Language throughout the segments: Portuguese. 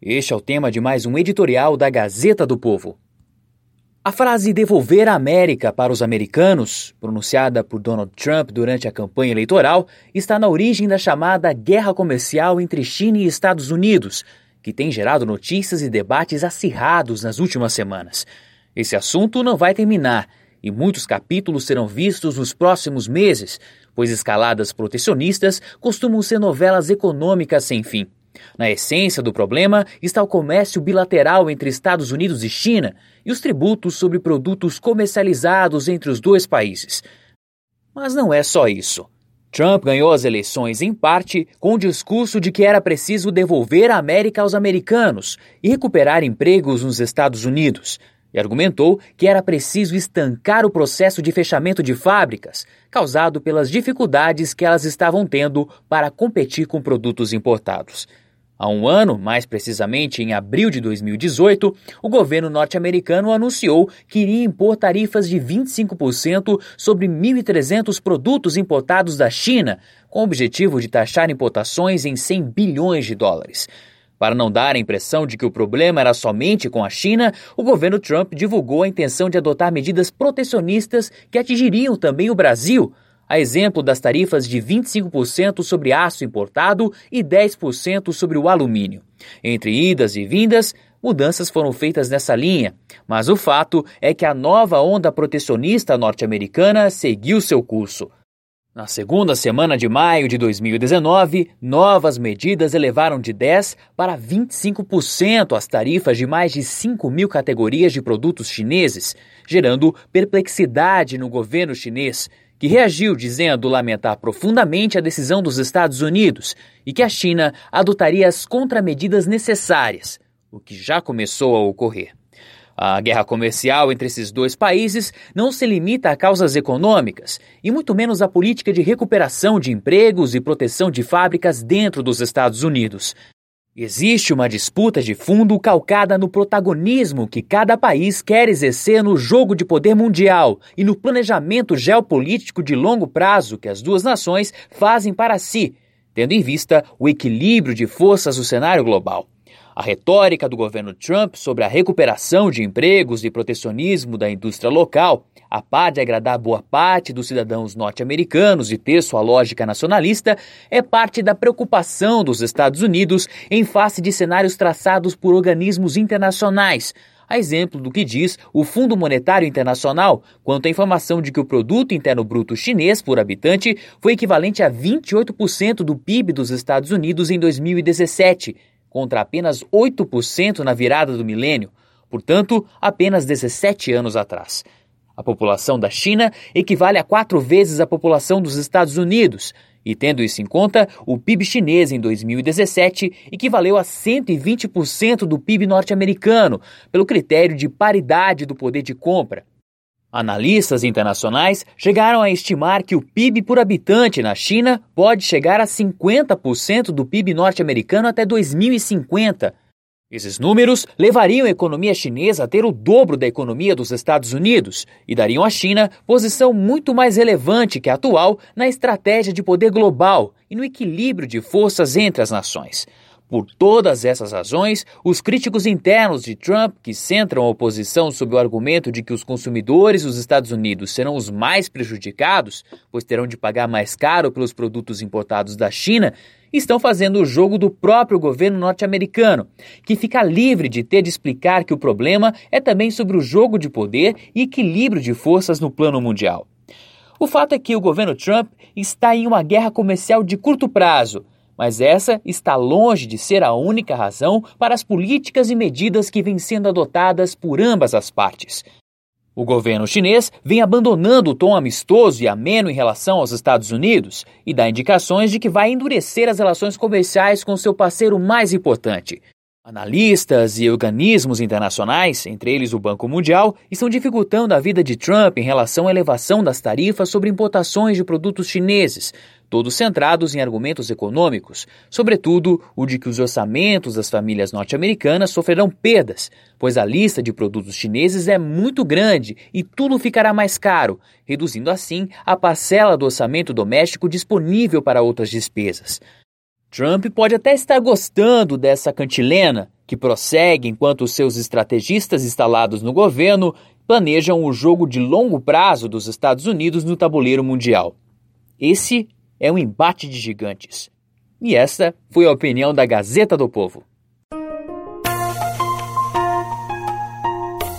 Este é o tema de mais um editorial da Gazeta do Povo. A frase devolver a América para os americanos, pronunciada por Donald Trump durante a campanha eleitoral, está na origem da chamada guerra comercial entre China e Estados Unidos, que tem gerado notícias e debates acirrados nas últimas semanas. Esse assunto não vai terminar e muitos capítulos serão vistos nos próximos meses, pois escaladas protecionistas costumam ser novelas econômicas sem fim. Na essência do problema está o comércio bilateral entre Estados Unidos e China e os tributos sobre produtos comercializados entre os dois países. Mas não é só isso. Trump ganhou as eleições em parte com o discurso de que era preciso devolver a América aos americanos e recuperar empregos nos Estados Unidos, e argumentou que era preciso estancar o processo de fechamento de fábricas, causado pelas dificuldades que elas estavam tendo para competir com produtos importados. Há um ano, mais precisamente em abril de 2018, o governo norte-americano anunciou que iria impor tarifas de 25% sobre 1.300 produtos importados da China, com o objetivo de taxar importações em 100 bilhões de dólares. Para não dar a impressão de que o problema era somente com a China, o governo Trump divulgou a intenção de adotar medidas protecionistas que atingiriam também o Brasil a exemplo das tarifas de 25% sobre aço importado e 10% sobre o alumínio. Entre idas e vindas, mudanças foram feitas nessa linha, mas o fato é que a nova onda protecionista norte-americana seguiu seu curso. Na segunda semana de maio de 2019, novas medidas elevaram de 10% para 25% as tarifas de mais de 5 mil categorias de produtos chineses, gerando perplexidade no governo chinês que reagiu dizendo lamentar profundamente a decisão dos Estados Unidos e que a China adotaria as contramedidas necessárias, o que já começou a ocorrer. A guerra comercial entre esses dois países não se limita a causas econômicas, e muito menos a política de recuperação de empregos e proteção de fábricas dentro dos Estados Unidos. Existe uma disputa de fundo calcada no protagonismo que cada país quer exercer no jogo de poder mundial e no planejamento geopolítico de longo prazo que as duas nações fazem para si, tendo em vista o equilíbrio de forças no cenário global. A retórica do governo Trump sobre a recuperação de empregos e protecionismo da indústria local, a par de agradar boa parte dos cidadãos norte-americanos e ter sua lógica nacionalista, é parte da preocupação dos Estados Unidos em face de cenários traçados por organismos internacionais, a exemplo do que diz o Fundo Monetário Internacional quanto à informação de que o produto interno bruto chinês por habitante foi equivalente a 28% do PIB dos Estados Unidos em 2017 contra apenas 8% na virada do milênio, portanto, apenas 17 anos atrás. A população da China equivale a quatro vezes a população dos Estados Unidos, e tendo isso em conta, o PIB chinês em 2017 equivaleu a 120% do PIB norte-americano, pelo critério de paridade do poder de compra. Analistas internacionais chegaram a estimar que o PIB por habitante na China pode chegar a 50% do PIB norte-americano até 2050. Esses números levariam a economia chinesa a ter o dobro da economia dos Estados Unidos e dariam à China posição muito mais relevante que a atual na estratégia de poder global e no equilíbrio de forças entre as nações. Por todas essas razões, os críticos internos de Trump, que centram a oposição sob o argumento de que os consumidores dos Estados Unidos serão os mais prejudicados, pois terão de pagar mais caro pelos produtos importados da China, estão fazendo o jogo do próprio governo norte-americano, que fica livre de ter de explicar que o problema é também sobre o jogo de poder e equilíbrio de forças no plano mundial. O fato é que o governo Trump está em uma guerra comercial de curto prazo mas essa está longe de ser a única razão para as políticas e medidas que vêm sendo adotadas por ambas as partes. O governo chinês vem abandonando o tom amistoso e ameno em relação aos Estados Unidos e dá indicações de que vai endurecer as relações comerciais com seu parceiro mais importante. Analistas e organismos internacionais, entre eles o Banco Mundial, estão dificultando a vida de Trump em relação à elevação das tarifas sobre importações de produtos chineses, todos centrados em argumentos econômicos, sobretudo o de que os orçamentos das famílias norte-americanas sofrerão perdas, pois a lista de produtos chineses é muito grande e tudo ficará mais caro, reduzindo assim a parcela do orçamento doméstico disponível para outras despesas. Trump pode até estar gostando dessa cantilena, que prossegue enquanto os seus estrategistas instalados no governo planejam o jogo de longo prazo dos Estados Unidos no tabuleiro mundial. Esse é um embate de gigantes. E esta foi a opinião da Gazeta do Povo.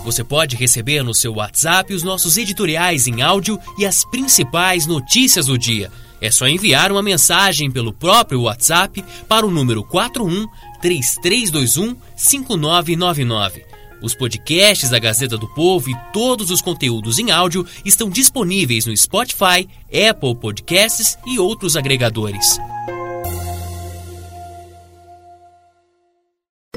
Você pode receber no seu WhatsApp os nossos editoriais em áudio e as principais notícias do dia. É só enviar uma mensagem pelo próprio WhatsApp para o número 41 3321 5999. Os podcasts da Gazeta do Povo e todos os conteúdos em áudio estão disponíveis no Spotify, Apple Podcasts e outros agregadores.